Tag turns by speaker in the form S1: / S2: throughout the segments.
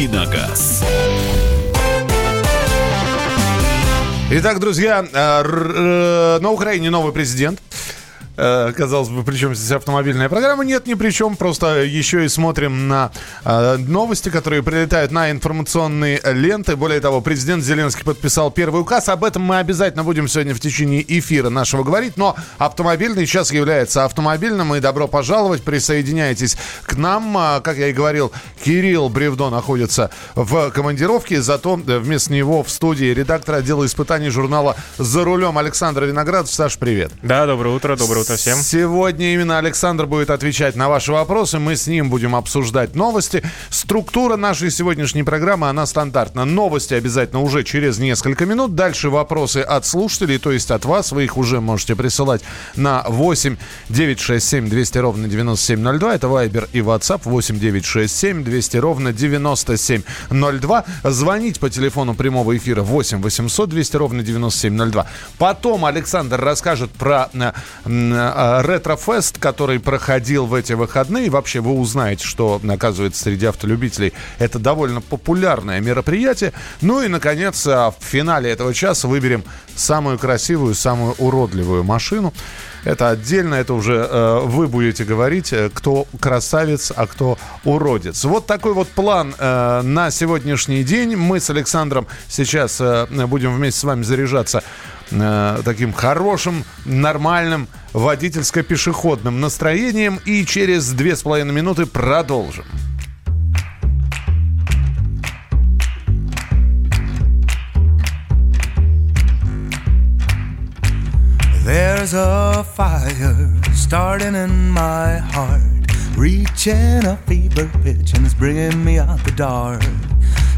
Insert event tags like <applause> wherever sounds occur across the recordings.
S1: «Давиногаз».
S2: Итак, друзья, э, э, на Украине новый президент. Э, казалось бы, причем здесь автомобильная программа? Нет, ни при чем. Просто еще и смотрим на э, новости, которые прилетают на информационные ленты. Более того, президент Зеленский подписал первый указ. Об этом мы обязательно будем сегодня в течение эфира нашего говорить. Но автомобильный сейчас является автомобильным. И добро пожаловать, присоединяйтесь к нам. А, как я и говорил, Кирилл Бревдо находится в командировке. Зато вместо него в студии редактор отдела испытаний журнала «За рулем» Александр Виноградов. Саш, привет.
S3: Да, доброе утро, доброе утро совсем.
S2: Сегодня именно Александр будет отвечать на ваши вопросы. Мы с ним будем обсуждать новости. Структура нашей сегодняшней программы, она стандартна. Новости обязательно уже через несколько минут. Дальше вопросы от слушателей, то есть от вас. Вы их уже можете присылать на 8 967 200 ровно 9702. Это Viber и WhatsApp 8 967 200 ровно 9702. Звонить по телефону прямого эфира 8 800 200 ровно 9702. Потом Александр расскажет про э, ретро-фест, который проходил в эти выходные. Вообще вы узнаете, что, оказывается, среди автолюбителей это довольно популярное мероприятие. Ну и, наконец, э, в финале этого часа выберем самую красивую, самую уродливую машину. Это отдельно, это уже э, вы будете говорить, э, кто красавец, а кто уродец. Вот такой вот план э, на сегодняшний день. Мы с Александром сейчас э, будем вместе с вами заряжаться э, таким хорошим, нормальным водительско-пешеходным настроением. И через две с половиной минуты продолжим. There's a fire starting in my heart, reaching a fever pitch, and it's bringing me out the dark.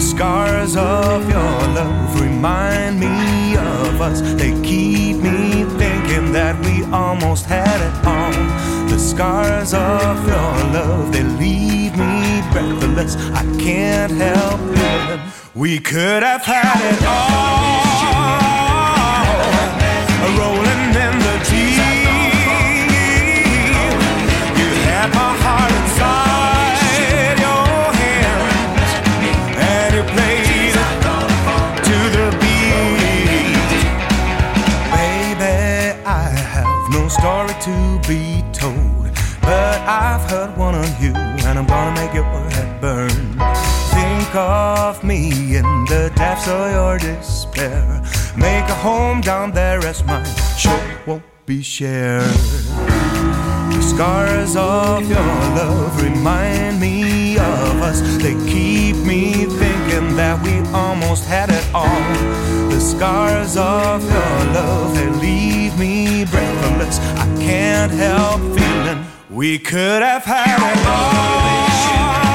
S2: The scars of your love remind me of us. They keep me thinking that we almost had it all. The scars of your love, they leave me breathless. I can't help feeling we could have had it all. Think of me in the depths of your despair. Make a home down there as mine sure won't be shared. The scars of your love remind me of us. They keep me thinking that we almost had it all. The scars of your love, they leave me breathless. I can't help feeling we could have had it all.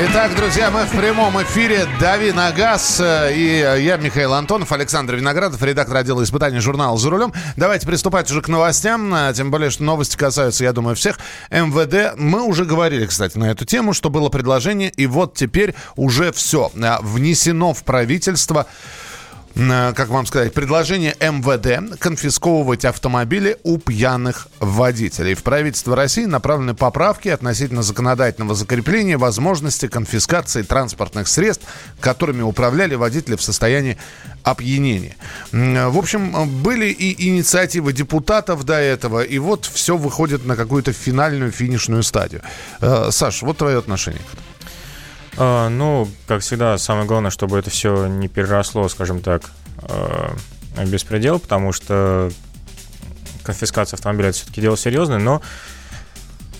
S2: Итак, друзья, мы в прямом эфире «Дави на газ». И я, Михаил Антонов, Александр Виноградов, редактор отдела испытаний журнала «За рулем». Давайте приступать уже к новостям. э, Тем более, что новости касаются, я думаю, всех. МВД. Мы уже говорили, кстати, на эту тему, что было предложение. И вот теперь уже все. э, Внесено в правительство как вам сказать, предложение МВД конфисковывать автомобили у пьяных водителей. В правительство России направлены поправки относительно законодательного закрепления возможности конфискации транспортных средств, которыми управляли водители в состоянии опьянения. М, В общем, были и инициативы депутатов до этого, и вот все выходит на какую-то финальную, финишную стадию. Э, Саш, вот твое отношение.
S3: А, ну, как всегда, самое главное, чтобы это все не переросло, скажем так, э, беспредел, потому что конфискация автомобиля это все-таки дело серьезное, но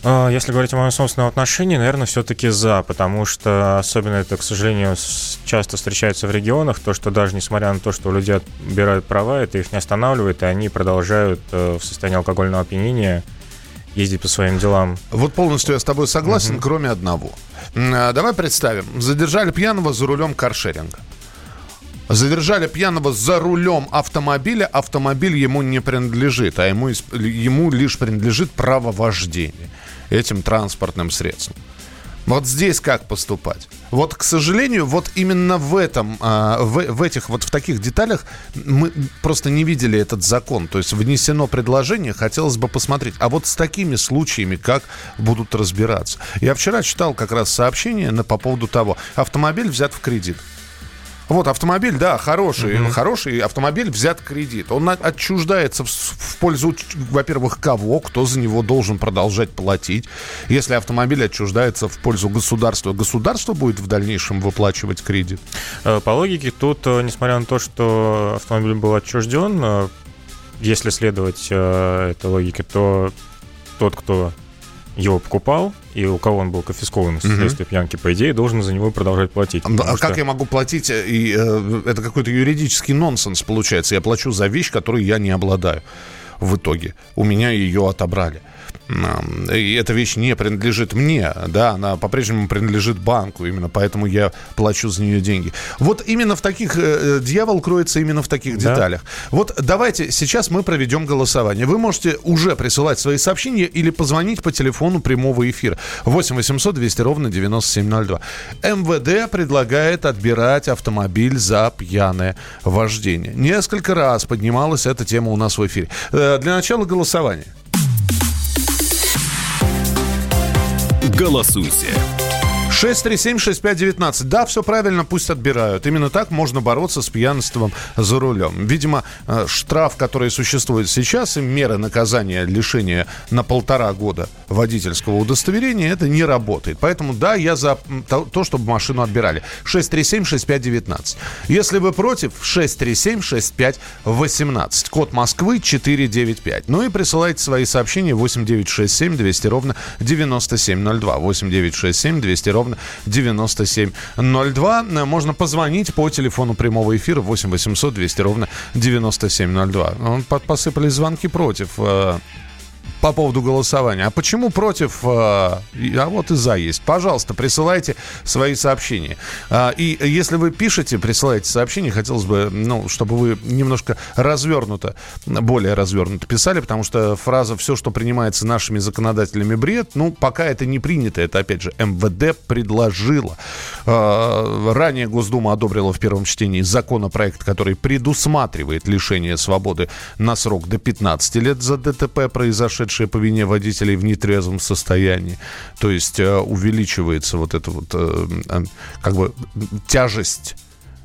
S3: а, если говорить о моем собственном отношении, наверное, все-таки за, потому что особенно это, к сожалению, часто встречается в регионах, то, что даже несмотря на то, что у людей отбирают права, это их не останавливает, и они продолжают э, в состоянии алкогольного опьянения ездить по своим делам.
S2: Вот полностью я с тобой согласен, угу. кроме одного. А, давай представим, задержали пьяного за рулем каршеринга. Задержали пьяного за рулем автомобиля. Автомобиль ему не принадлежит, а ему, ему лишь принадлежит право вождения этим транспортным средством. Вот здесь как поступать? Вот, к сожалению, вот именно в этом, а, в, в этих, вот в таких деталях мы просто не видели этот закон. То есть внесено предложение, хотелось бы посмотреть. А вот с такими случаями как будут разбираться? Я вчера читал как раз сообщение на, по поводу того, автомобиль взят в кредит. Вот автомобиль, да, хороший, mm-hmm. хороший автомобиль взят кредит. Он отчуждается в, в пользу, во-первых, кого, кто за него должен продолжать платить. Если автомобиль отчуждается в пользу государства, государство будет в дальнейшем выплачивать кредит.
S3: Э, по логике, тут, э, несмотря на то, что автомобиль был отчужден, э, если следовать этой логике, то тот, кто его покупал, и у кого он был конфискован вследствие угу. пьянки, по идее, должен за него продолжать платить.
S2: А что... как я могу платить? И, э, это какой-то юридический нонсенс получается. Я плачу за вещь, которую я не обладаю в итоге. У меня ее отобрали и эта вещь не принадлежит мне, да, она по-прежнему принадлежит банку, именно поэтому я плачу за нее деньги. Вот именно в таких, э, э, дьявол кроется именно в таких да. деталях. Вот давайте сейчас мы проведем голосование. Вы можете уже присылать свои сообщения или позвонить по телефону прямого эфира 8 800 200 ровно 9702. МВД предлагает отбирать автомобиль за пьяное вождение. Несколько раз поднималась эта тема у нас в эфире. Э, для начала голосования.
S1: Голосуйте.
S2: 637-6519. Да, все правильно, пусть отбирают. Именно так можно бороться с пьянством за рулем. Видимо, э, штраф, который существует сейчас, и меры наказания лишения на полтора года водительского удостоверения, это не работает. Поэтому, да, я за то, чтобы машину отбирали. 637-6519. Если вы против, 637-6518. Код Москвы 495. Ну и присылайте свои сообщения 8967 200 ровно 9702. 8967 200 ровно ровно 9702. Можно позвонить по телефону прямого эфира 8 800 200 ровно 9702. Посыпались звонки против э, по поводу голосования. А почему против? А, а вот и за есть. Пожалуйста, присылайте свои сообщения. А, и если вы пишете, присылаете сообщения, хотелось бы, ну, чтобы вы немножко развернуто, более развернуто писали, потому что фраза «все, что принимается нашими законодателями бред», ну, пока это не принято. Это, опять же, МВД предложило. Ранее Госдума одобрила в первом чтении законопроект, который предусматривает лишение свободы на срок до 15 лет за ДТП, произошедшее произошедшее по вине водителей в нетрезвом состоянии. То есть э, увеличивается вот эта вот э, э, как бы тяжесть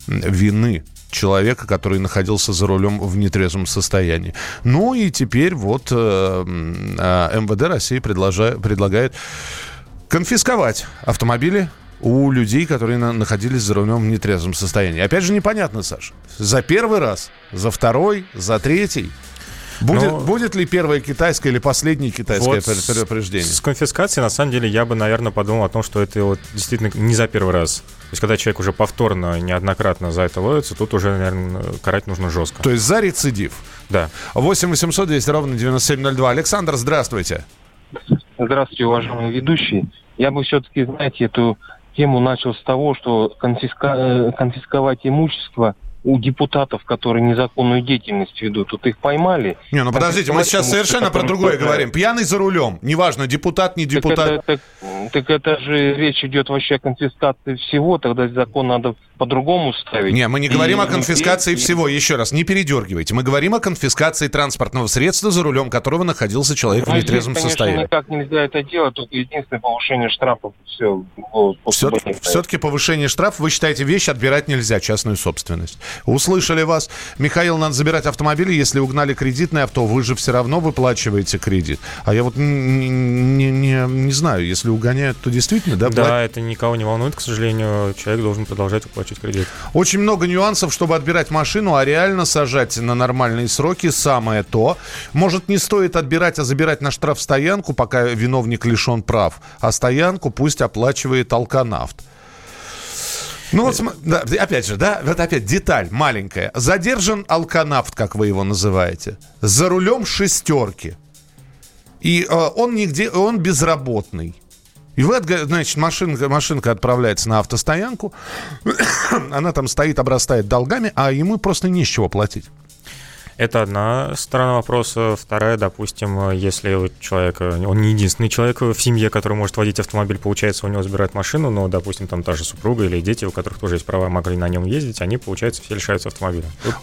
S2: вины человека, который находился за рулем в нетрезвом состоянии. Ну и теперь вот э, э, МВД России предложа, предлагает конфисковать автомобили у людей, которые на, находились за рулем в нетрезвом состоянии. Опять же, непонятно, Саша. За первый раз, за второй, за третий. Будет, Но... будет ли первое китайское или последнее китайское вот предупреждение?
S3: С, с конфискацией, на самом деле, я бы, наверное, подумал о том, что это вот действительно не за первый раз. То есть, когда человек уже повторно, неоднократно за это ловится, тут уже, наверное, карать нужно жестко.
S2: То есть за рецидив?
S3: Да.
S2: 8 800 200 ровно 9702. Александр, здравствуйте.
S4: Здравствуйте, уважаемый ведущий. Я бы все-таки, знаете, эту тему начал с того, что конфиска... Э, конфисковать имущество у депутатов, которые незаконную деятельность ведут. Тут их поймали.
S2: Не, ну подождите, мы сейчас совершенно про другое говорим. Пьяный за рулем. Неважно, депутат, не депутат.
S4: Так это, так, так это же речь идет вообще о конфискации всего. Тогда закон надо по-другому ставить.
S2: Не, мы не говорим и, о конфискации и, всего. Еще раз, не передергивайте. Мы говорим о конфискации транспортного средства, за рулем которого находился человек ну, в нетрезвом здесь, состоянии.
S4: никак нельзя это делать. Только единственное повышение штрафов. Все.
S2: Все-таки, все-таки повышение штрафов, вы считаете, вещь отбирать нельзя, частную собственность. Услышали вас. Михаил, надо забирать автомобили. Если угнали кредитное авто, вы же все равно выплачиваете кредит. А я вот не, не, не, не знаю, если угоняют, то действительно, да?
S3: Да, плат... это никого не волнует, к сожалению. Человек должен продолжать выплачивать кредит.
S2: Очень много нюансов, чтобы отбирать машину, а реально сажать на нормальные сроки самое то. Может, не стоит отбирать, а забирать на штрафстоянку, пока виновник лишен прав. А стоянку пусть оплачивает алканавт. Ну вот, да, опять же, да, вот опять деталь маленькая. Задержан алканавт, как вы его называете, за рулем шестерки. И э, он нигде, он безработный. И вы, значит, машинка, машинка отправляется на автостоянку, <coughs> она там стоит, обрастает долгами, а ему просто не с чего платить.
S3: Это одна сторона вопроса. Вторая, допустим, если у человека, он не единственный человек в семье, который может водить автомобиль, получается, у него забирают машину, но, допустим, там та же супруга или дети, у которых тоже есть права, могли на нем ездить, они, получается, все лишаются автомобиля. Тут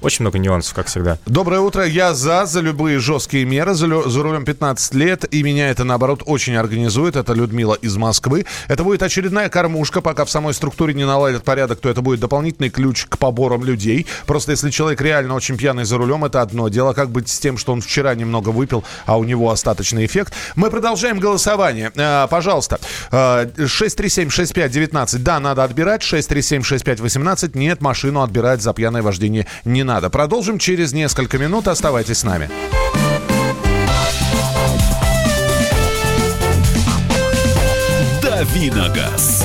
S3: очень много нюансов, как всегда.
S2: Доброе утро. Я за, за любые жесткие меры. За, за рулем 15 лет, и меня это, наоборот, очень организует. Это Людмила из Москвы. Это будет очередная кормушка, пока в самой структуре не наладят порядок, то это будет дополнительный ключ к поборам людей. Просто если человек реально очень пьяный пьяный за рулем, это одно. Дело как быть с тем, что он вчера немного выпил, а у него остаточный эффект. Мы продолжаем голосование. Э, пожалуйста, э, 637-6519. Да, надо отбирать. 637-6518. Нет, машину отбирать за пьяное вождение не надо. Продолжим через несколько минут. Оставайтесь с нами.
S1: Давиногаз.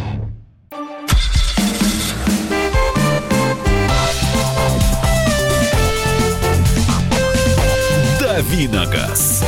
S2: Давиногаз.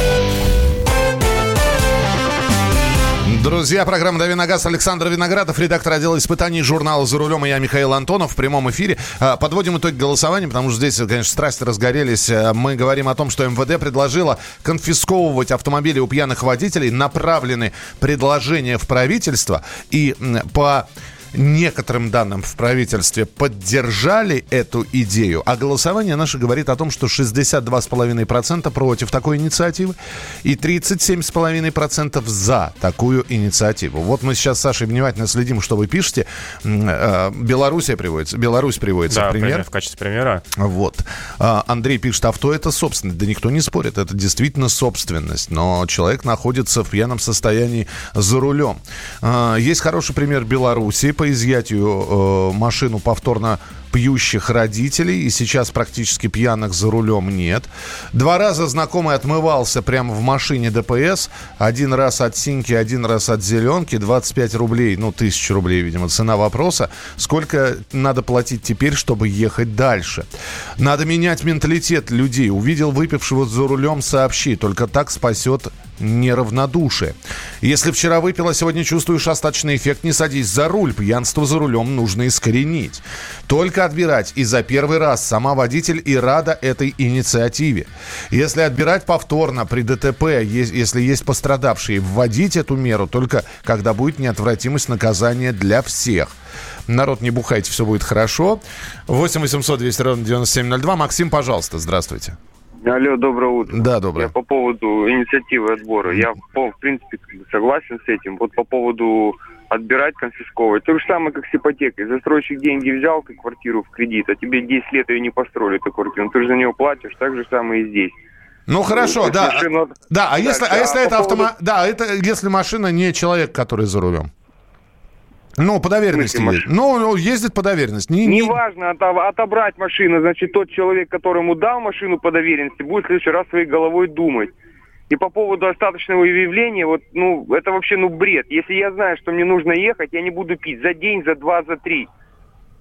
S2: Друзья, программа «Дави на газ» Александр Виноградов, редактор отдела испытаний журнала «За рулем» и я, Михаил Антонов, в прямом эфире. А, подводим итоги голосования, потому что здесь, конечно, страсти разгорелись. А, мы говорим о том, что МВД предложила конфисковывать автомобили у пьяных водителей. Направлены предложения в правительство. И по некоторым данным в правительстве поддержали эту идею, а голосование наше говорит о том, что 62,5% против такой инициативы и 37,5% за такую инициативу. Вот мы сейчас с Сашей внимательно следим, что вы пишете. Э, Белоруссия приводится, Беларусь приводится
S3: да,
S2: в пример.
S3: в качестве примера.
S2: Вот. А, Андрей пишет, авто это собственность. Да никто не спорит, это действительно собственность, но человек находится в пьяном состоянии за рулем. А, есть хороший пример Беларуси по изъятию э, машину повторно пьющих родителей, и сейчас практически пьяных за рулем нет. Два раза знакомый отмывался прямо в машине ДПС. Один раз от синьки, один раз от зеленки. 25 рублей, ну, тысяча рублей, видимо, цена вопроса. Сколько надо платить теперь, чтобы ехать дальше? Надо менять менталитет людей. Увидел выпившего за рулем, сообщи. Только так спасет неравнодушие. Если вчера выпил, а сегодня чувствуешь остаточный эффект, не садись за руль. Пьянство за рулем нужно искоренить. Только отбирать. И за первый раз сама водитель и рада этой инициативе. Если отбирать повторно при ДТП, если есть пострадавшие, вводить эту меру только когда будет неотвратимость наказания для всех. Народ, не бухайте, все будет хорошо. 8 800 200 ровно 9702. Максим, пожалуйста, здравствуйте.
S5: Алло, доброе утро.
S2: Да, доброе.
S5: Я по поводу инициативы отбора. Я, в принципе, согласен с этим. Вот по поводу отбирать, конфисковывать. То же самое, как с ипотекой. Застройщик деньги взял, ты квартиру в кредит, а тебе 10 лет ее не построили, эту квартиру. Ты же за нее платишь, так же самое и здесь.
S2: Ну хорошо, да. Машину... Да, а если, а если а это поводу... автомат, да, это если машина не человек, который за рулем. Ну, по доверенности. Ну, ну, ездит по доверенности.
S5: Не, не... Неважно, отобрать машину, значит, тот человек, которому дал машину по доверенности, будет в следующий раз своей головой думать. И по поводу остаточного явления, вот, ну, это вообще, ну, бред. Если я знаю, что мне нужно ехать, я не буду пить за день, за два, за три.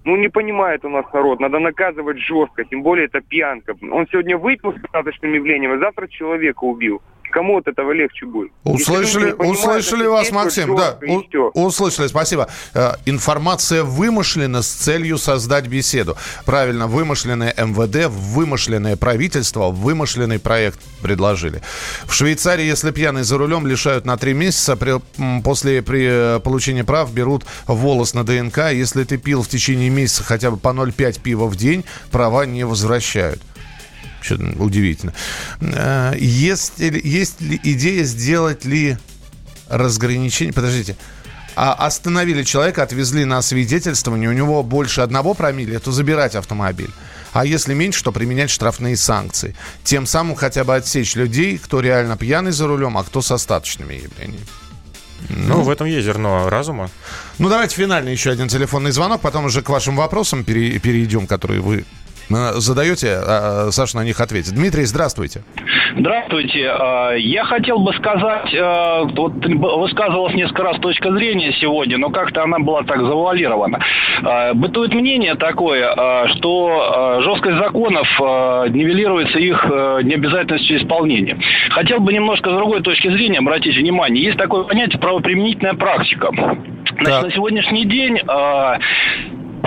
S5: Ну, не понимает у нас народ, надо наказывать жестко, тем более это пьянка. Он сегодня выпил с остаточным явлением, а завтра человека убил. Кому от этого легче будет?
S2: Услышали, услышали вас, Максим. Да, у, услышали, спасибо. Э, информация вымышлена с целью создать беседу. Правильно, вымышленное МВД, вымышленное правительство, вымышленный проект предложили. В Швейцарии, если пьяный за рулем, лишают на три месяца. При, после при получении прав берут волос на ДНК. Если ты пил в течение месяца хотя бы по 0,5 пива в день, права не возвращают. Что удивительно. Э, есть, есть ли идея сделать ли разграничение... Подождите. А остановили человека, отвезли на свидетельствование, у него больше одного промилле, то забирать автомобиль. А если меньше, то применять штрафные санкции. Тем самым хотя бы отсечь людей, кто реально пьяный за рулем, а кто с остаточными явлениями.
S3: Ну, ну, в этом есть зерно разума.
S2: Ну, давайте финальный еще один телефонный звонок, потом уже к вашим вопросам перейдем, которые вы задаете, а, Саша на них ответит. Дмитрий, здравствуйте.
S6: Здравствуйте. А, я хотел бы сказать, а, вот высказывалась несколько раз точка зрения сегодня, но как-то она была так завуалирована. Бытует мнение такое, что жесткость законов нивелируется их необязательностью исполнения. Хотел бы немножко с другой точки зрения обратить внимание. Есть такое понятие правоприменительная практика. Значит, на сегодняшний день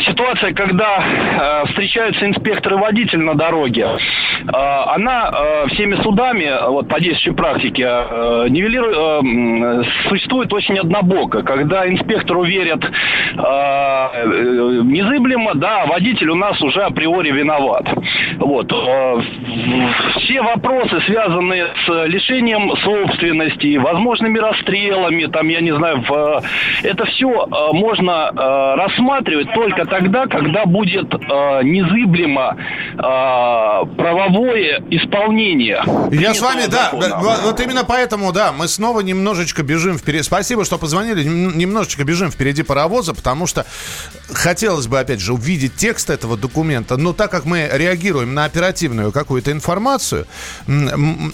S6: ситуация, когда э, встречаются инспекторы водитель на дороге, э, она э, всеми судами, вот по действующей практике, э, нивелирует, э, существует очень однобоко, когда инспектору верят э, э, незыблемо, да, водитель у нас уже априори виноват. Вот. Э, все вопросы, связанные с лишением собственности, возможными расстрелами, там, я не знаю, в, это все э, можно э, рассматривать только тогда, когда будет э, незыблемо э, правовое исполнение.
S2: Я с вами, да, вот, вот именно поэтому, да, мы снова немножечко бежим вперед. Спасибо, что позвонили, немножечко бежим впереди паровоза, потому что хотелось бы, опять же, увидеть текст этого документа, но так как мы реагируем на оперативную какую-то информацию,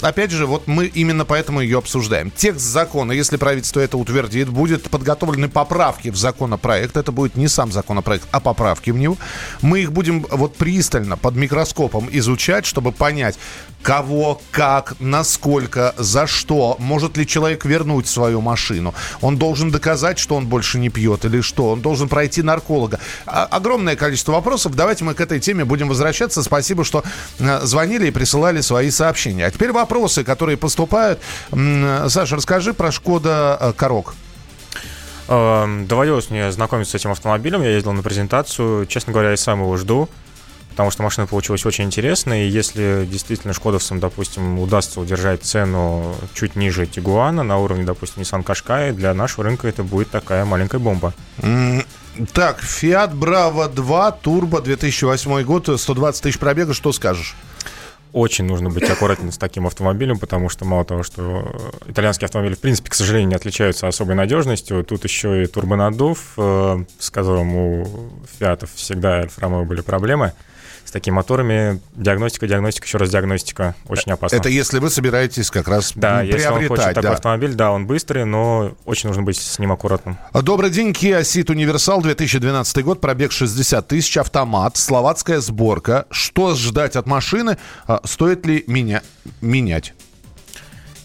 S2: опять же, вот мы именно поэтому ее обсуждаем. Текст закона, если правительство это утвердит, будет подготовлены поправки в законопроект, это будет не сам законопроект, а поправки в него. Мы их будем вот пристально под микроскопом изучать, чтобы понять, кого, как, насколько, за что, может ли человек вернуть свою машину. Он должен доказать, что он больше не пьет или что. Он должен пройти нарколога. А, огромное количество вопросов. Давайте мы к этой теме будем возвращаться. Спасибо, что э, звонили и присылали свои сообщения. А теперь вопросы, которые поступают. Саша, расскажи про Шкода э, Корок.
S3: Эм, доводилось мне знакомиться с этим автомобилем, я ездил на презентацию. Честно говоря, я сам его жду, потому что машина получилась очень интересной. И если действительно шкодовцам, допустим, удастся удержать цену чуть ниже Тигуана на уровне, допустим, Nissan Qashqai, для нашего рынка это будет такая маленькая бомба.
S2: Так, Fiat Bravo 2, турбо, 2008 год, 120 тысяч пробега, что скажешь?
S3: Очень нужно быть аккуратным с таким автомобилем, потому что мало того, что итальянские автомобили, в принципе, к сожалению, не отличаются особой надежностью, тут еще и турбонаддув, э, с которым у Фиатов всегда Альфа были проблемы с такими моторами диагностика, диагностика, еще раз диагностика. Очень опасно.
S2: Это если вы собираетесь как раз
S3: да, приобретать. если он хочет да. такой автомобиль, да, он быстрый, но очень нужно быть с ним аккуратным.
S2: Добрый день, Kia Ceed Universal, 2012 год, пробег 60 тысяч, автомат, словацкая сборка. Что ждать от машины? А, стоит ли меня менять?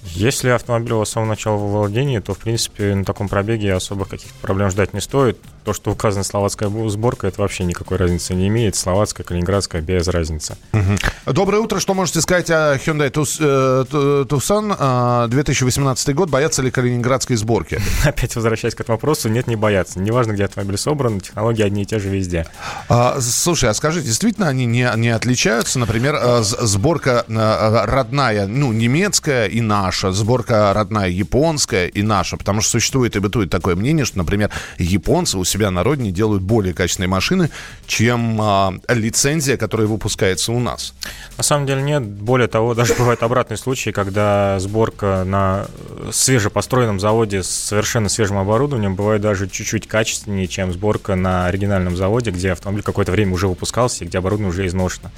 S3: Если автомобиль у вас с самого начала в владении, то, в принципе, на таком пробеге особо каких-то проблем ждать не стоит. То, что указана словацкая сборка, это вообще никакой разницы не имеет. Словацкая, калининградская, без разницы.
S2: Угу. Доброе утро. Что можете сказать о Hyundai Tucson 2018 э, год? Боятся ли калининградской сборки? <laughs>
S3: Опять возвращаясь к этому вопросу, нет, не боятся. Неважно, где автомобиль собран, технологии одни и те же везде.
S2: А, слушай, а скажи, действительно они не, не отличаются? Например, э, сборка э, родная, ну, немецкая и наша, сборка родная японская и наша, потому что существует и бытует такое мнение, что, например, японцы у себя себя на родине делают более качественные машины, чем а, лицензия, которая выпускается у нас.
S3: На самом деле нет. Более того, даже бывают обратные случаи, когда сборка на свежепостроенном заводе с совершенно свежим оборудованием бывает даже чуть-чуть качественнее, чем сборка на оригинальном заводе, где автомобиль какое-то время уже выпускался и где оборудование уже изношено.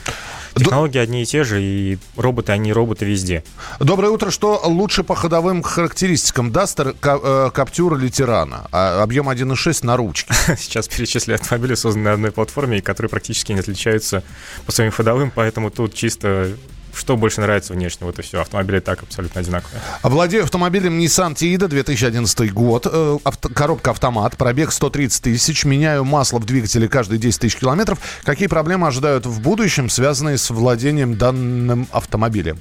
S3: Технологии одни и те же, и роботы, они роботы везде.
S2: Доброе утро. Что лучше по ходовым характеристикам? Дастер, э, Каптюр или Тирана? А, объем 1.6 на ручке. <laughs>
S3: Сейчас перечисляю автомобили, созданные на одной платформе, и которые практически не отличаются по своим ходовым, поэтому тут чисто что больше нравится внешне, вот и все. Автомобили так абсолютно одинаковые.
S7: Владею автомобилем Nissan Tiida 2011 год. Э, авто, коробка автомат, пробег 130 тысяч. Меняю масло в двигателе каждые 10 тысяч километров. Какие проблемы ожидают в будущем, связанные с владением данным автомобилем?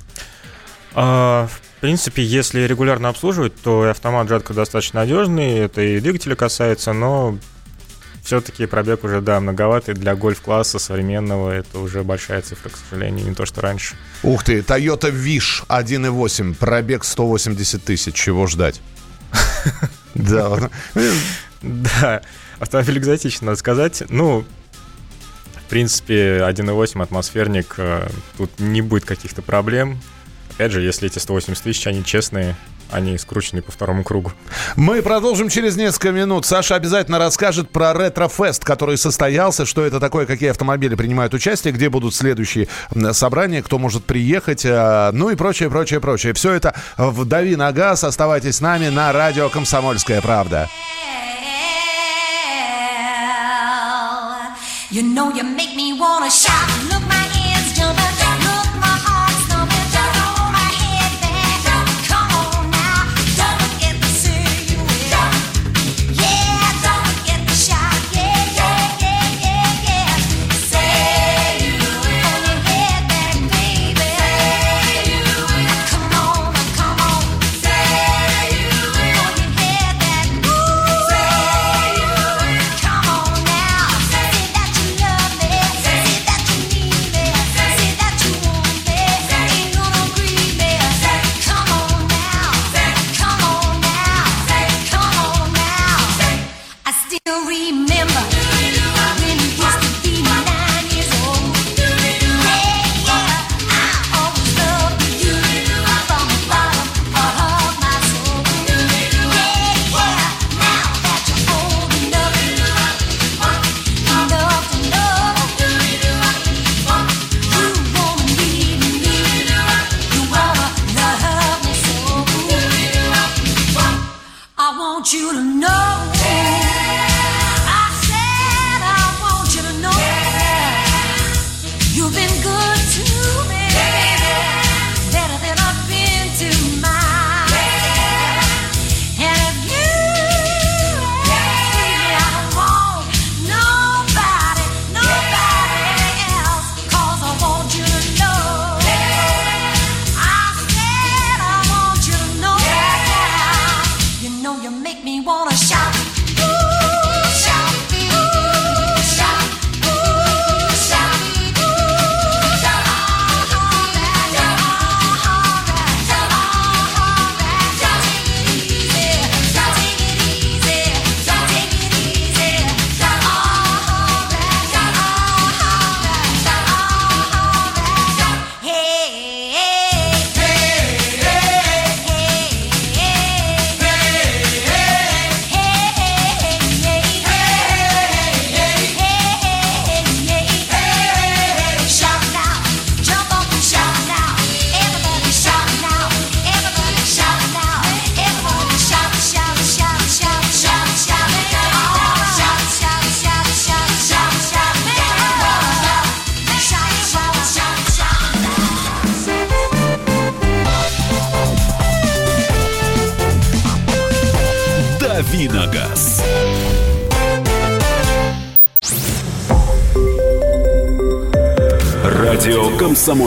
S3: А, в принципе, если регулярно обслуживать, то автомат жатка достаточно надежный. Это и двигателя касается, но все-таки пробег уже, да, многоватый для гольф-класса современного. Это уже большая цифра, к сожалению, не то, что раньше.
S7: Ух ты, Toyota Wish 1.8, пробег 180 тысяч. Чего ждать? <laughs>
S3: Да. <laughs> Да, автомобиль экзотичный, надо сказать. Ну, в принципе, 1.8 атмосферник, э, тут не будет каких-то проблем. Опять же, если эти 180 тысяч, они честные, они скручены по второму кругу.
S7: Мы продолжим через несколько минут. Саша обязательно расскажет про ретрофест, который состоялся, что это такое, какие автомобили принимают участие, где будут следующие собрания, кто может приехать, э, ну и прочее, прочее, прочее. Все это в «Дави на газ». Оставайтесь с нами на радио «Комсомольская правда». You know you make me wanna shout, look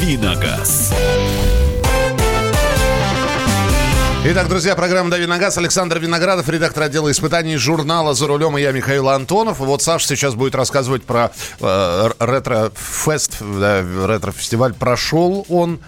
S8: Давиногаз.
S7: Итак, друзья, программа «Дави на газ». Александр Виноградов, редактор отдела испытаний журнала «За рулем» и я, Михаил Антонов. Вот Саша сейчас будет рассказывать про э, ретро-фест, да, ретро-фестиваль. Прошел он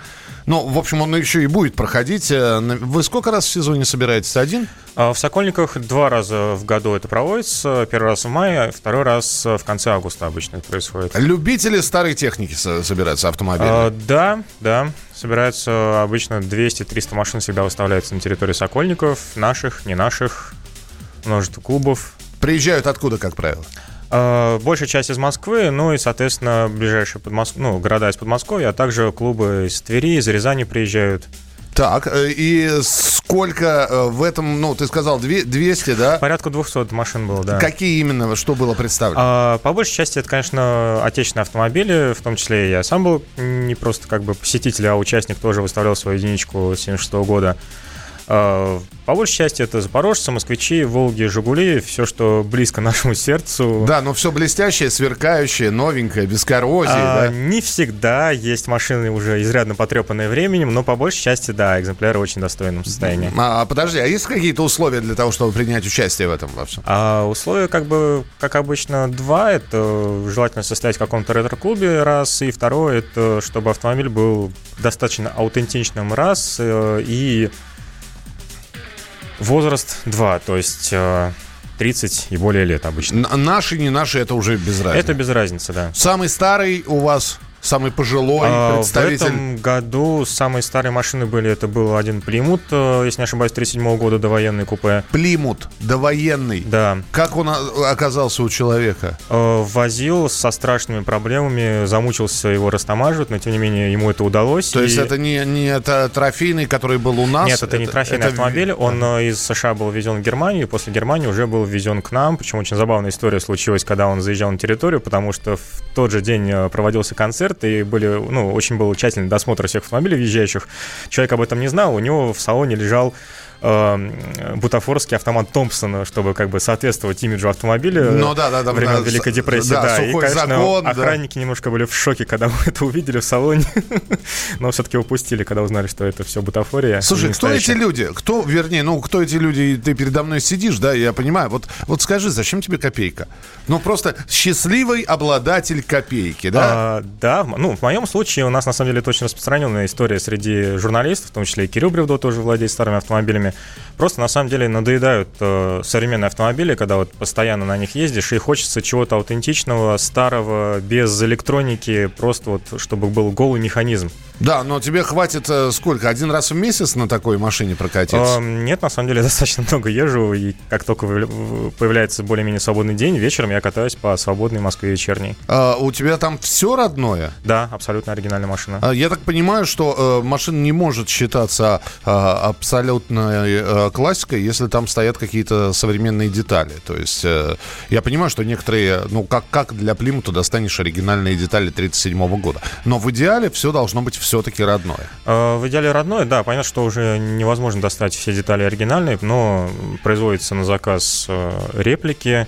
S2: Ну, в общем, он еще и будет проходить. Э, вы сколько раз в сезоне собираетесь? Один?
S3: А, в Сокольниках два раза в году это проводится. Первый раз в мае, второй раз в конце августа обычно это происходит.
S2: Любители старой техники собираются автомобили? А,
S3: да, да. Собираются обычно 200-300 машин всегда выставляются на территории Сокольников. Наших, не наших. Множество клубов.
S2: Приезжают откуда, как правило?
S3: А, большая часть из Москвы, ну и, соответственно, ближайшие Подмоск... ну, города из Подмосковья, а также клубы из Твери, из Рязани приезжают.
S2: Так, э, и сколько э, в этом, ну, ты сказал 200, да?
S3: Порядка 200 машин было, да.
S2: Какие именно, что было представлено?
S3: А, по большей части это, конечно, отечественные автомобили, в том числе я сам был не просто как бы посетитель, а участник тоже выставлял свою единичку 76 года. А, по большей части это запорожцы, москвичи, Волги, Жигули, все, что близко <laughs> нашему сердцу.
S2: Да, но все блестящее, сверкающее, новенькое, без коррозии, а, да?
S3: Не всегда. Есть машины уже изрядно потрепанные временем, но по большей части, да, экземпляры в очень достойном состоянии.
S2: А, подожди, а есть какие-то условия для того, чтобы принять участие в этом во всем?
S3: А, условия, как бы, как обычно, два. Это желательно состоять в каком-то ретро-клубе, раз. И второе, это чтобы автомобиль был достаточно аутентичным, раз. Э, и Возраст 2, то есть 30 э, и более лет обычно.
S2: Наши, не наши, это уже без разницы.
S3: Это без разницы, да.
S2: Самый старый у вас Самый пожилой а, представитель?
S3: В этом году самые старые машины были, это был один Плимут, э, если не ошибаюсь, 37 года довоенный купе.
S2: Плимут, довоенный?
S3: Да.
S2: Как он оказался у человека?
S3: Э, возил со страшными проблемами, замучился его растамаживать, но тем не менее ему это удалось.
S2: То и... есть это не, не это трофейный, который был у нас?
S3: Нет, это, это не трофейный это... автомобиль, он а. из США был ввезен в Германию, и после Германии уже был ввезен к нам, причем очень забавная история случилась, когда он заезжал на территорию, потому что в тот же день проводился концерт, концерт, и были, ну, очень был тщательный досмотр всех автомобилей въезжающих. Человек об этом не знал, у него в салоне лежал э, бутафорский автомат Томпсона, чтобы как бы соответствовать имиджу автомобиля
S2: ну, да, да, да,
S3: времен да, Великой депрессии. Да, да. и, конечно, закон, охранники да. немножко были в шоке, когда мы <laughs> это увидели в салоне, <laughs> но все-таки упустили, когда узнали, что это все бутафория.
S2: Слушай, кто эти люди? Кто, вернее, ну, кто эти люди? Ты передо мной сидишь, да, я понимаю. Вот, вот скажи, зачем тебе копейка? Ну, просто счастливый обладатель копейки, да?
S3: А, да, ну, в моем случае у нас, на самом деле, это очень распространенная история среди журналистов, в том числе и Кирилл Бревдо тоже владеет старыми автомобилями. Просто на самом деле надоедают э, современные автомобили, когда вот постоянно на них ездишь, и хочется чего-то аутентичного, старого, без электроники, просто вот чтобы был голый механизм.
S2: Да, но тебе хватит э, сколько? Один раз в месяц на такой машине прокатиться? Э,
S3: нет, на самом деле <laughs> достаточно много езжу, и как только появляется более-менее свободный день, вечером я катаюсь по свободной Москве вечерней.
S2: А, у тебя там все родное?
S3: Да, абсолютно оригинальная машина.
S2: А, я так понимаю, что э, машина не может считаться э, абсолютной э, классикой, если там стоят какие-то современные детали. То есть э, я понимаю, что некоторые, ну как, как для Плимута достанешь оригинальные детали 1937 года. Но в идеале все должно быть все все-таки родное?
S3: Э, в идеале родное, да. Понятно, что уже невозможно достать все детали оригинальные, но производится на заказ э, реплики.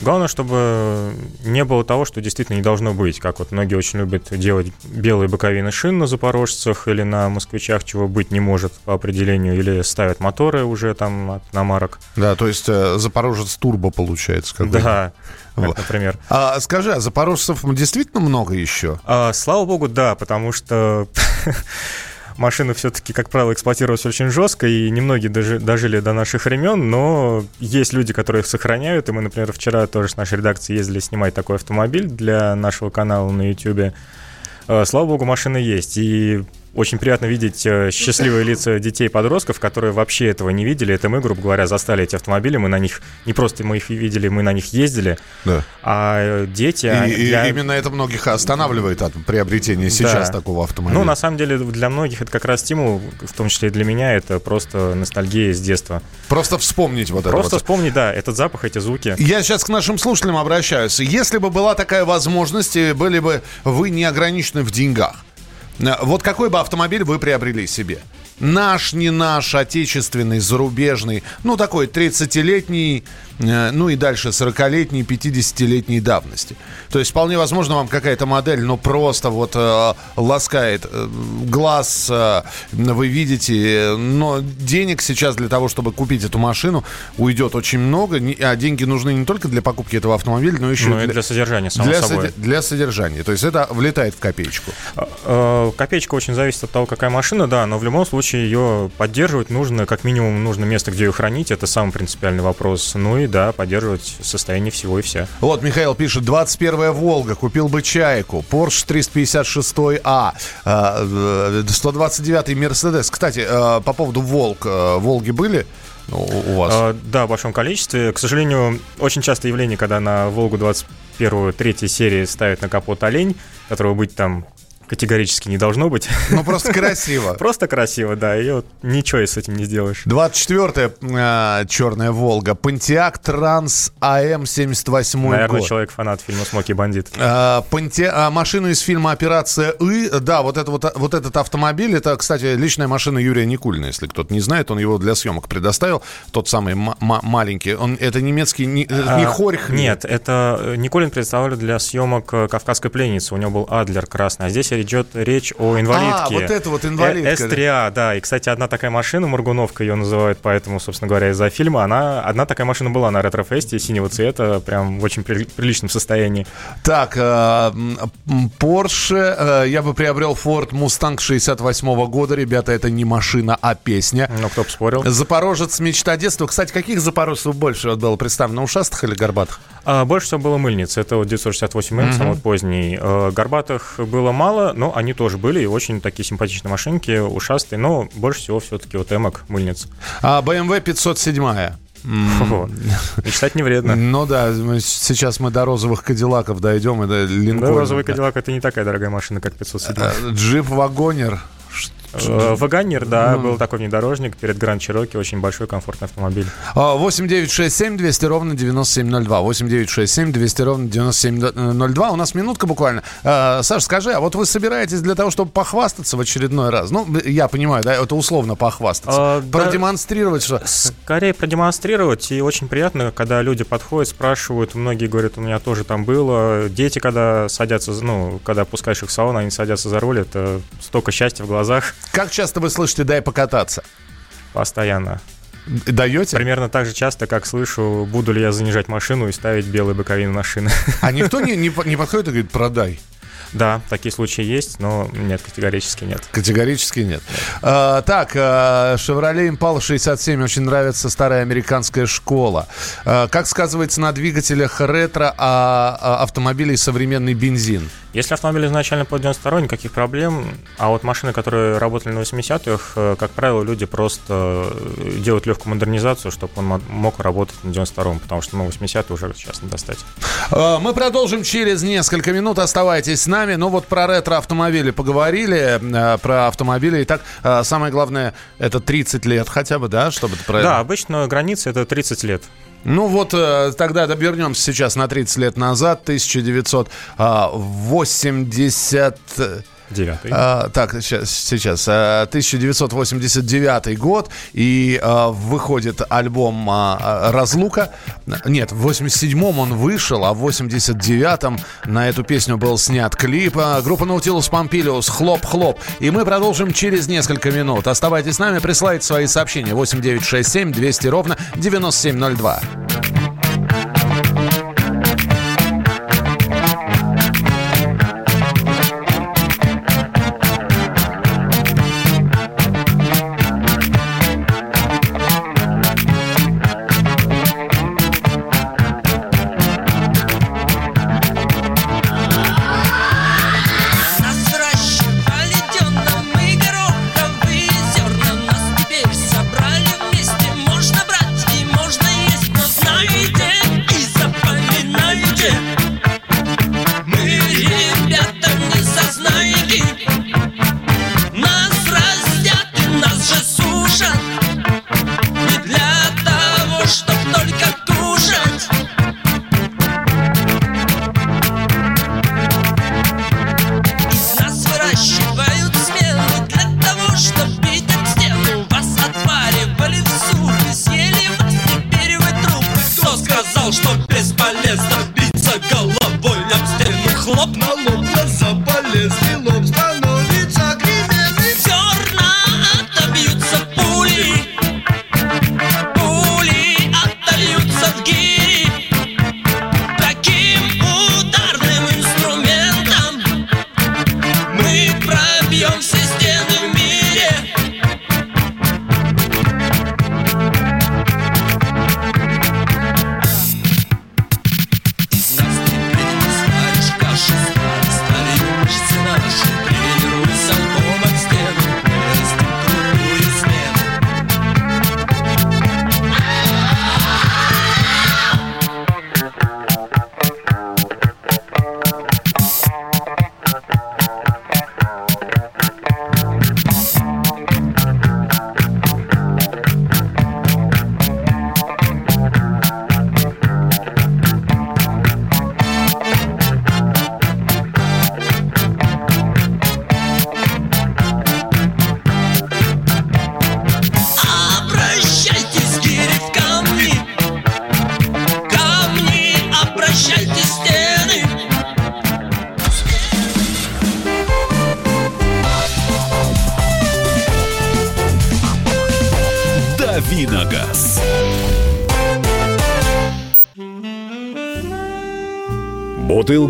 S3: Главное, чтобы не было того, что действительно не должно быть. Как вот многие очень любят делать белые боковины шин на запорожцах или на москвичах, чего быть не может по определению, или ставят моторы уже там от намарок.
S2: Да, то есть э, запорожец турбо получается.
S3: Как да, вот. например.
S2: А, скажи, а запорожцев действительно много еще?
S3: А, слава богу, да, потому что <laughs> машины все-таки, как правило, эксплуатировались очень жестко, и немногие дожи, дожили до наших времен, но есть люди, которые их сохраняют, и мы, например, вчера тоже с нашей редакции ездили снимать такой автомобиль для нашего канала на YouTube. А, слава богу, машины есть, и очень приятно видеть э, счастливые лица детей и подростков, которые вообще этого не видели. Это мы, грубо говоря, застали эти автомобили. Мы на них, не просто мы их видели, мы на них ездили. Да. А дети... И,
S2: они, для... именно это многих останавливает от приобретения сейчас да. такого автомобиля.
S3: Ну, на самом деле, для многих это как раз стимул, в том числе и для меня, это просто ностальгия с детства.
S2: Просто вспомнить вот
S3: это Просто вот. вспомнить, да, этот запах, эти звуки.
S2: Я сейчас к нашим слушателям обращаюсь. Если бы была такая возможность, были бы вы не ограничены в деньгах, Э, вот какой бы автомобиль вы приобрели себе? Наш, не наш, отечественный, зарубежный, ну такой 30-летний, э, ну и дальше 40-летней, 50-летней давности. То есть вполне возможно вам какая-то модель, ну просто вот э, ласкает э, глаз, э, вы видите, но денег сейчас для того, чтобы купить эту машину, уйдет очень много, не, а деньги нужны не только для покупки этого автомобиля, но еще
S3: Ну и
S2: для,
S3: для содержания, само
S2: для,
S3: собой.
S2: для содержания. То есть это влетает в копеечку.
S3: Э, Копеечка очень зависит от того, какая машина, да, но в любом случае ее поддерживать нужно, как минимум нужно место, где ее хранить, это самый принципиальный вопрос. Ну и да, поддерживать состояние всего и вся.
S2: Вот Михаил пишет, 21-я Волга, купил бы Чайку, Porsche 356А, э, 129-й Мерседес. Кстати, э, по поводу Волг, э, Волги были у у вас?
S3: Э, Да, в большом количестве. К сожалению, очень часто явление, когда на Волгу 21 третьей серии ставят на капот олень, которого быть там категорически не должно быть. <laughs>
S2: Ну, просто красиво.
S3: Просто красиво, да, и вот ничего с этим не сделаешь.
S2: 24-я э, черная Волга, Pontiac Trans AM 78
S3: Наверное,
S2: год.
S3: человек фанат фильма «Смоки бандит».
S2: Понти- а, машину из фильма «Операция И». Да, вот, это, вот, вот этот автомобиль, это, кстати, личная машина Юрия Никулина, если кто-то не знает, он его для съемок предоставил, тот самый маленький. Он, это немецкий, не, э, не
S3: А,
S2: хорьх.
S3: Нет, это э, Николин представляли для съемок э, «Кавказской пленницы». У него был Адлер красный, а здесь идет речь о инвалидке.
S2: А, вот это вот инвалидка,
S3: Э, S3A, да. И, кстати, одна такая машина, Моргуновка ее называют, поэтому, собственно говоря, из-за фильма, она, одна такая машина была на ретро-фесте синего цвета, прям в очень при- приличном состоянии.
S2: Так, э, м, м, Porsche, э, я бы приобрел Ford Mustang 68 года. Ребята, это не машина, а песня.
S3: Ну, кто бы спорил.
S2: Запорожец мечта детства. Кстати, каких запорожцев больше было представлено? Ушастых или горбатых?
S3: А, больше всего было мыльниц. Это вот 968М, самый вот поздний. Э, Горбатых было мало, но они тоже были. И очень такие симпатичные машинки, ушастые. Но больше всего все-таки вот эмок, мыльниц.
S2: А BMW 507.
S3: Вот. Мечтать не вредно.
S2: Ну да, сейчас мы до розовых кадиллаков дойдем. и до
S3: Да,
S2: Линкольна.
S3: розовый Кадиллак это не такая дорогая машина, как 507.
S2: Э, Джип Вагонер.
S3: Э, Ваганер, да, был такой внедорожник перед Гранд Чироки, очень большой комфортный автомобиль.
S2: А, 8967 200 ровно 9702. 8967 200 ровно 9702. У нас минутка буквально. А, Саш, скажи, а вот вы собираетесь для того, чтобы похвастаться в очередной раз? Ну, я понимаю, да, это условно похвастаться.
S3: А, да.
S2: Продемонстрировать, что...
S3: Скорее продемонстрировать, и очень приятно, когда люди подходят, спрашивают, многие говорят, у меня тоже там было. Дети, когда садятся, ну, когда пускаешь их в салон, они садятся за руль, это столько счастья в глазах
S2: Как часто вы слышите «дай покататься»?
S3: постоянно.
S2: Даете?
S3: Примерно так же часто, как слышу, буду ли я занижать машину и ставить белые боковины на шины.
S2: А <laughs> никто не, не, не подходит и говорит «продай»?
S3: Да, такие случаи есть, но нет, категорически нет.
S2: Категорически нет. А, так, Chevrolet Impala 67 очень нравится старая американская школа. А, как сказывается на двигателях ретро а, а, автомобилей современный бензин?
S3: Если автомобиль изначально под 92 никаких проблем, а вот машины, которые работали на 80-х, э, как правило, люди просто э, делают легкую модернизацию, чтобы он мо- мог работать на 92-м, потому что на 80 уже сейчас не достать.
S2: А, Мы продолжим через несколько минут. Оставайтесь с нами. Ну вот про ретро-автомобили поговорили, про автомобили. Итак, самое главное, это 30 лет хотя бы, да, чтобы это правильно?
S3: Да, обычно граница это 30 лет.
S2: Ну вот э, тогда вернемся сейчас на 30 лет назад, 1980...
S3: Девятый.
S2: А, так, сейчас, сейчас. а, 1989 год, и а, выходит альбом а, а, «Разлука». Нет, в 87-м он вышел, а в 89-м на эту песню был снят клип. А, Группа Nautilus Pompilius «Хлоп-хлоп». И мы продолжим через несколько минут. Оставайтесь с нами, присылайте свои сообщения. 8967 200 ровно 9702.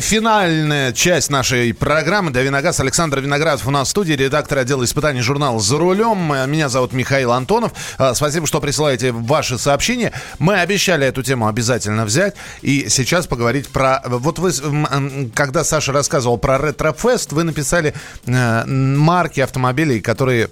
S2: Финальная часть нашей программы «Давиногаз». Александр Виноградов у нас в студии, редактор отдела испытаний журнала «За рулем». Меня зовут Михаил Антонов. А, Спасибо, что присылаете ваши сообщения. Мы обещали эту тему обязательно взять. И сейчас поговорить про... Вот вы, когда Саша рассказывал про ретрофест, вы написали э, марки автомобилей, которые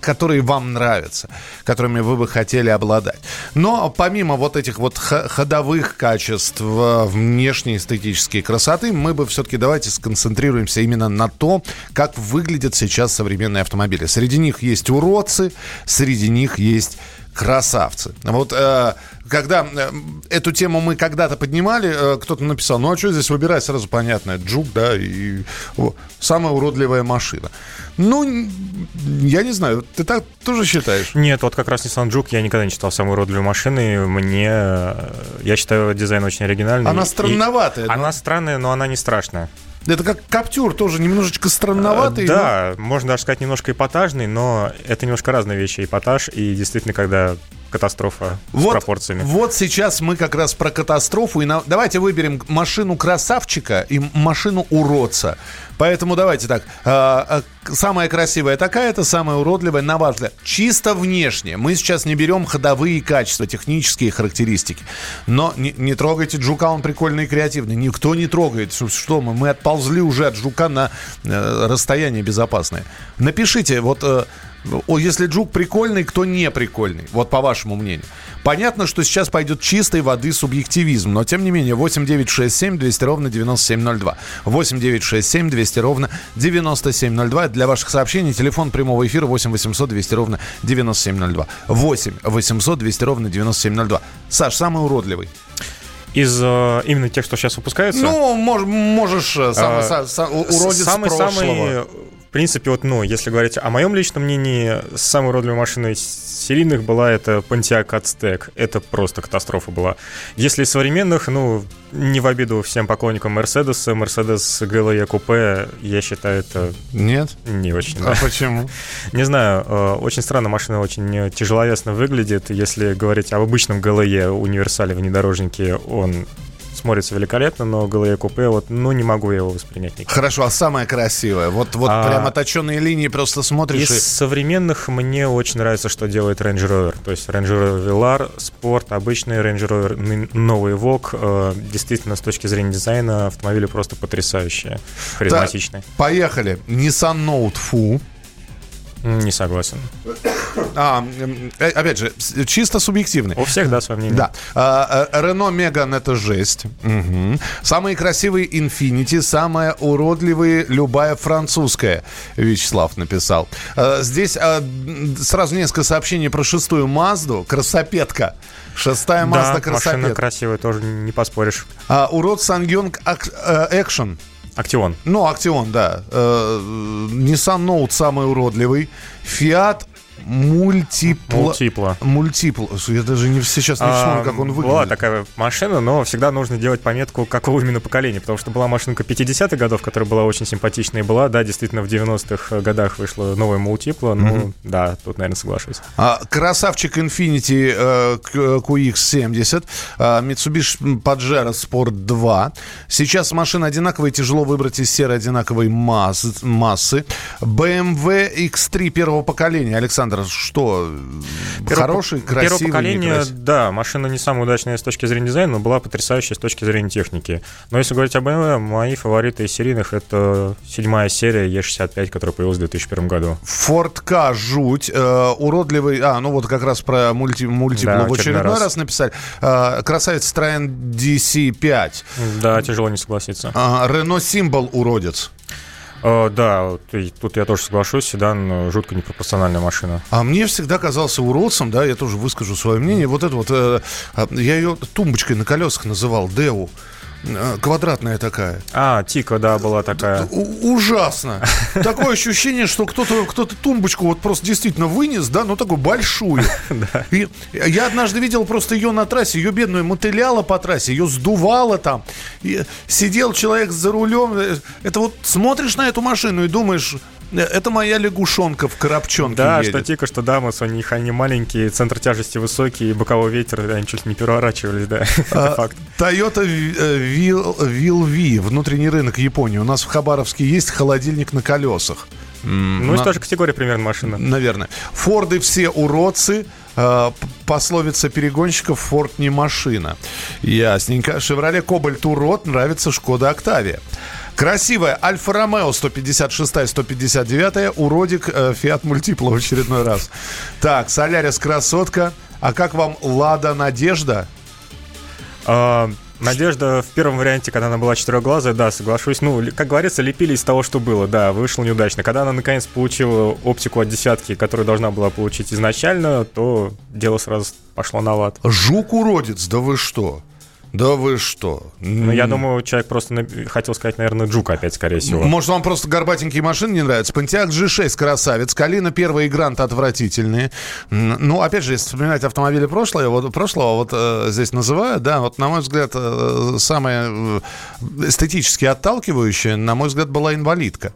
S2: которые вам нравятся, которыми вы бы хотели обладать. Но помимо вот этих вот ходовых качеств, э, внешней эстетической красоты, мы бы все-таки давайте сконцентрируемся именно на том, как выглядят сейчас современные автомобили. Среди них есть уродцы, среди них есть красавцы. Вот э, когда э, эту тему мы когда-то поднимали, э, кто-то написал, ну а что здесь выбирать, сразу понятно, джук, да, и о, самая уродливая машина. Ну, я не знаю, ты так тоже считаешь?
S3: Нет, вот как раз Nissan Juke я никогда не считал самой уродливой машиной. Мне... э, Я считаю дизайн очень оригинальный.
S2: Она
S3: И-
S2: странноватая, но-
S3: Она странная, но она не страшная.
S2: Это как Каптюр, тоже немножечко странноватый.
S3: Э, Да, можно даже сказать немножко эпатажный, но это немножко разные вещи. Эпатаж и действительно, когда катастрофа с
S2: Вот,
S3: пропорциями.
S2: вот сейчас мы как раз про катастрофу. И на- Давайте выберем машину красавчика и машину уродца. Поэтому давайте так. а, а, самая красивая такая-то, самая уродливая, на ваш взгляд. Чисто внешне. Мы сейчас не берем ходовые качества, технические характеристики. Но не, не трогайте Джука, он прикольный и креативный. Никто не трогает. Что, мы? Мы отползли уже от Жука на э, расстояние безопасное. Напишите, вот... э, о, если Джук прикольный, кто не прикольный? Вот по вашему мнению. Понятно, что сейчас пойдет чистой воды субъективизм, но тем не менее 8 9 6 7 200 ровно 9702. 8 9 6 7 200 ровно 9702. Для ваших сообщений телефон прямого эфира 8 800 200 ровно 9702. 8 800 200 ровно 9702. Саш, самый уродливый.
S3: Из э, именно тех, что сейчас выпускаются...
S2: Ну, мож- можешь э, сам-
S3: А,
S2: са- са- уродец
S3: самый,
S2: прошлого.
S3: самый, принципе, вот, ну, если говорить о моем личном мнении, самой уродливой машиной серийных была это Pontiac Aztec. Это просто катастрофа была. Если из современных, ну, не в обиду всем поклонникам Mercedes, Mercedes GLE купе, я считаю, это...
S2: Нет?
S3: Не очень.
S2: А
S3: да.
S2: почему? <laughs>
S3: Не знаю, э, очень странно, машина очень тяжеловесно выглядит. Если говорить об обычном GLE универсале внедорожнике, он смотрится великолепно, но GLE купе, вот, ну, не могу я его воспринять никак.
S2: Хорошо, а самое красивое? Вот, вот
S3: А,
S2: прямо точенные линии просто смотришь
S3: Из
S2: и...
S3: современных мне очень нравится, что делает Range Rover. То есть Range Rover Velar, Sport, обычный Range Rover, новый Vogue. э, действительно, с точки зрения дизайна, автомобили просто потрясающие, харизматичные.
S2: Поехали. Nissan Note Fu.
S3: Не согласен. <clears throat>
S2: А, э, опять же, чисто субъективный.
S3: У всех, да, свое мнение.
S2: Да. А, э, Рено Меган это жесть. Мгм. Самые красивые Infinity, самые уродливые любая французская. Вячеслав написал. А, Здесь а, сразу несколько сообщений про шестую Мазду. Красопетка. Шестая
S3: Да,
S2: Мазда
S3: машина
S2: красопетка.
S3: красивая, тоже не поспоришь.
S2: А, урод Сангёнг Экшен.
S3: Актион.
S2: Ну, Актион, да. Э, Nissan Note самый уродливый. Fiat Мультипла.
S3: Мультипла.
S2: Мультипла. Я даже не, сейчас не
S3: А,
S2: вспомню, как он выглядит.
S3: Была такая машина, но всегда нужно делать пометку, какого именно поколения, потому что была машинка 50-х годов, которая была очень симпатичная, и была, да, действительно, в 90-х годах вышла новая мультипла, ну,
S2: Мгм.
S3: да, тут, наверное, соглашусь.
S2: А, красавчик Infiniti э, Q- QX70, а, Mitsubishi Pajero Sport 2. Сейчас машины одинаковые, тяжело выбрать из серой одинаковой масс- массы. BMW X3 первого поколения. Александр, что? Хороший, красивый,
S3: Первое поколение,
S2: некрасивый?
S3: да, машина не самая удачная с точки зрения дизайна, но была потрясающая с точки зрения техники. Но если говорить об BMW, мои фавориты из серийных — это седьмая серия E65, которая появилась в 2001 году.
S2: Ford K жуть, э, уродливый, а, ну вот как раз про мульти, мультиплу
S3: Да,
S2: в
S3: очередной
S2: раз.
S3: раз.
S2: написали. Э, красавец Citroёn DC5.
S3: Да, тяжело не согласиться.
S2: Renault Symbol уродец.
S3: Э, да, тут я тоже соглашусь, седан жутко непропорциональная машина.
S2: А мне всегда казался уродцем, да, я тоже выскажу свое мнение. Вот это вот, э, э, я ее тумбочкой на колесах называл, Деу. Э, Квадратная такая.
S3: А, Тика, да, была такая.
S2: У- ужасно. <laughs> Такое ощущение, что кто-то кто тумбочку вот просто действительно вынес, да, ну такую большую. <laughs> И я однажды видел просто ее на трассе, ее бедную мотыляло по трассе, ее сдувало там. И сидел человек за рулем. э, Это вот смотришь на эту машину и думаешь, это моя лягушонка в коробчонке
S3: Да,
S2: едет.
S3: что Тика, что Дамас, у них они маленькие, центр тяжести высокий, боковой ветер, они чуть не переворачивались, да. <laughs> Это
S2: А,
S3: факт.
S2: Toyota Will, Will V, внутренний рынок Японии. У нас в Хабаровске есть холодильник на колесах.
S3: Ну,
S2: на-
S3: той же категории примерно машина.
S2: Наверное. Форды все уродцы. Э, Пословица перегонщиков «Форд не машина». Ясненько. «Шевроле Кобальт урод», нравится «Шкода Октавия». Красивая Альфа-Ромео 156-159, уродик э, Фиат Мультипла в очередной раз. Так, Солярис красотка. А как вам Лада Надежда?
S3: А, Надежда в первом варианте, когда она была четырехглазая, да, соглашусь. Ну, как говорится, лепили из того, что было, да, вышло неудачно. Когда она наконец получила оптику от десятки, которую должна была получить изначально, то дело сразу пошло на лад.
S2: Жук-уродец, да вы что? Да вы что?
S3: Ну, я думаю, человек просто хотел сказать, наверное, Джук опять, скорее всего.
S2: Может, вам просто горбатенькие машины не нравятся? Понтиак G6 красавец, Калина первый и Грант отвратительные. Ну, опять же, если вспоминать автомобили прошлое, вот, прошлого, вот э, здесь называют, да, вот, на мой взгляд, э, самое э, эстетически отталкивающее, на мой взгляд, была инвалидка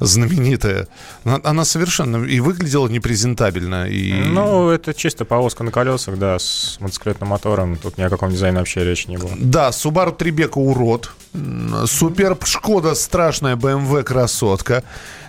S2: знаменитая. Она, она совершенно и выглядела непрезентабельно. И...
S3: Ну, это чисто повозка на колесах, да, с мотоциклетным мотором. Тут ни о каком дизайне вообще речи не было.
S2: Да, Subaru Трибека урод. М, Суперб Шкода страшная, BMW красотка.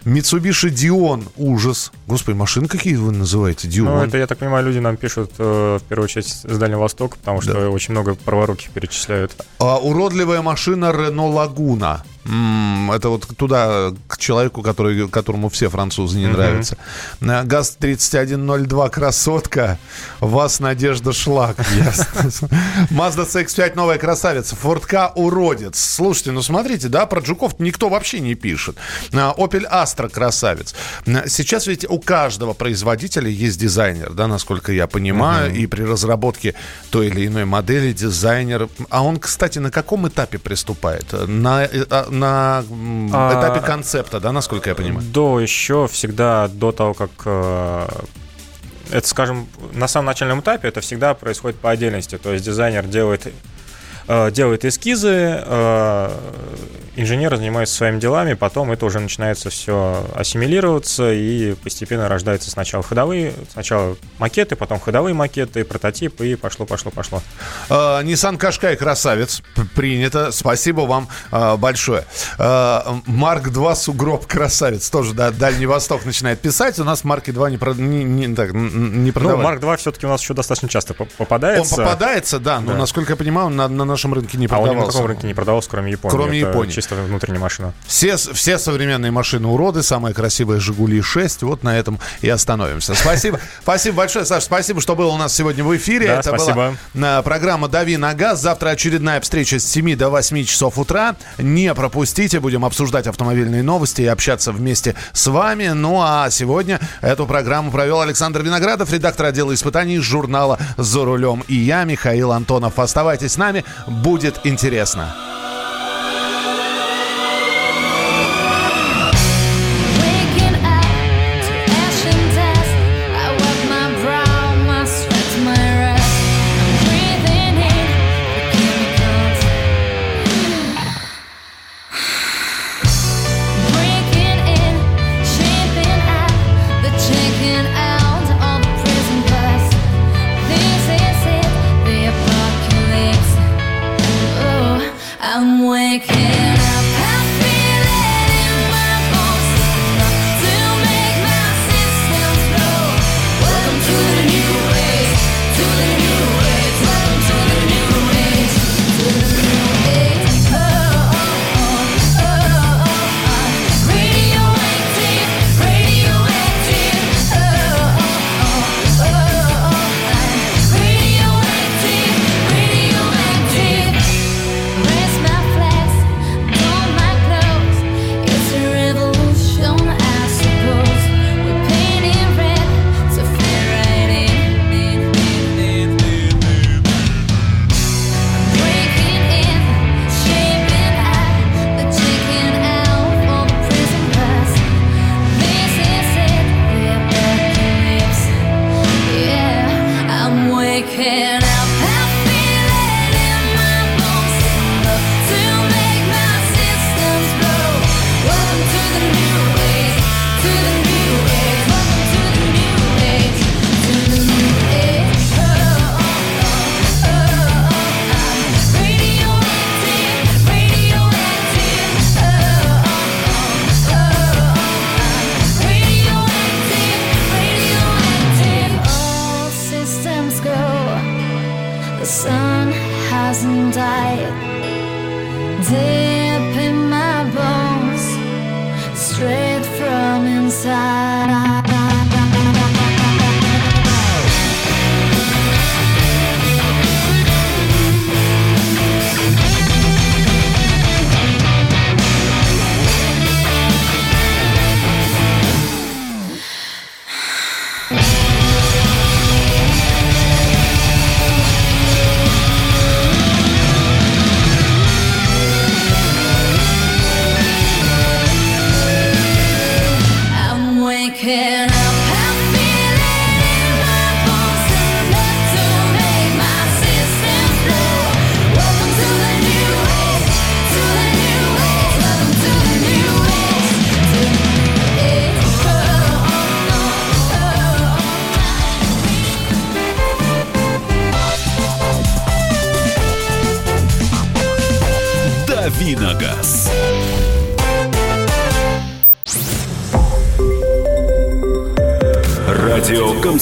S2: Mitsubishi Dion ужас. Господи, машины какие вы называете? Dion.
S3: Ну, это, я так понимаю, люди нам пишут э, в первую очередь с Дальнего Востока, потому что очень много праворуких перечисляют.
S2: А, уродливая машина Renault Laguna. Это вот туда, к человеку, который, которому все французы не
S3: Мгм.
S2: нравятся. А, ГАЗ-3102 красотка. Вас Надежда Шлак. <laughs> Mazda CX-5 новая красавица. Ford уродец. Слушайте, ну смотрите, да, про жуков никто вообще не пишет. Opel Astra красавец. Сейчас ведь у каждого производителя есть дизайнер, да, насколько я понимаю, и при разработке той или иной модели дизайнер. А он, кстати, на каком этапе приступает? На, э, а, на
S3: А,
S2: этапе концепта, да, насколько я понимаю?
S3: До еще всегда, до того, как э, это, скажем, на самом начальном этапе это всегда происходит по отдельности. То есть дизайнер делает, делает эскизы, э, инженеры занимаются своими делами, потом это уже начинается все ассимилироваться, и постепенно рождаются сначала ходовые, сначала макеты, потом ходовые макеты, прототипы, и пошло, пошло, пошло.
S7: Э, Nissan Qashqai красавец, принято. Спасибо вам э, большое. Э, Марк 2 сугроб красавец, тоже да, Дальний Восток начинает писать. У нас Марки 2 не, про- не, не- так, не
S3: Ну,
S7: продавали.
S3: Марк 2 все-таки у нас еще достаточно часто по-
S7: Он
S3: попадается.
S7: попадается, да, но,
S3: Да.
S7: насколько я понимаю, он на, на нашем рынке не
S3: А он ни на
S7: продавался.
S3: каком рынке не продавался, кроме Японии.
S7: Кроме
S3: Это
S7: Японии.
S3: чисто внутренняя машина.
S7: Все, все современные машины уроды, самая красивая «Жигули 6». Вот на этом и остановимся. Спасибо. <laughs> Спасибо большое, Саша. Спасибо, что был у нас сегодня в эфире.
S3: Да,
S7: Это
S3: спасибо.
S7: была программа «Дави на газ». Завтра очередная встреча с 7 до 8 часов утра. Не пропустите. Будем обсуждать автомобильные новости и общаться вместе с вами. Ну а сегодня эту программу провел Александр Виноградов, редактор отдела испытаний журнала «За рулем». И я, Михаил Антонов. Оставайтесь с нами. Будет интересно.
S9: Inside.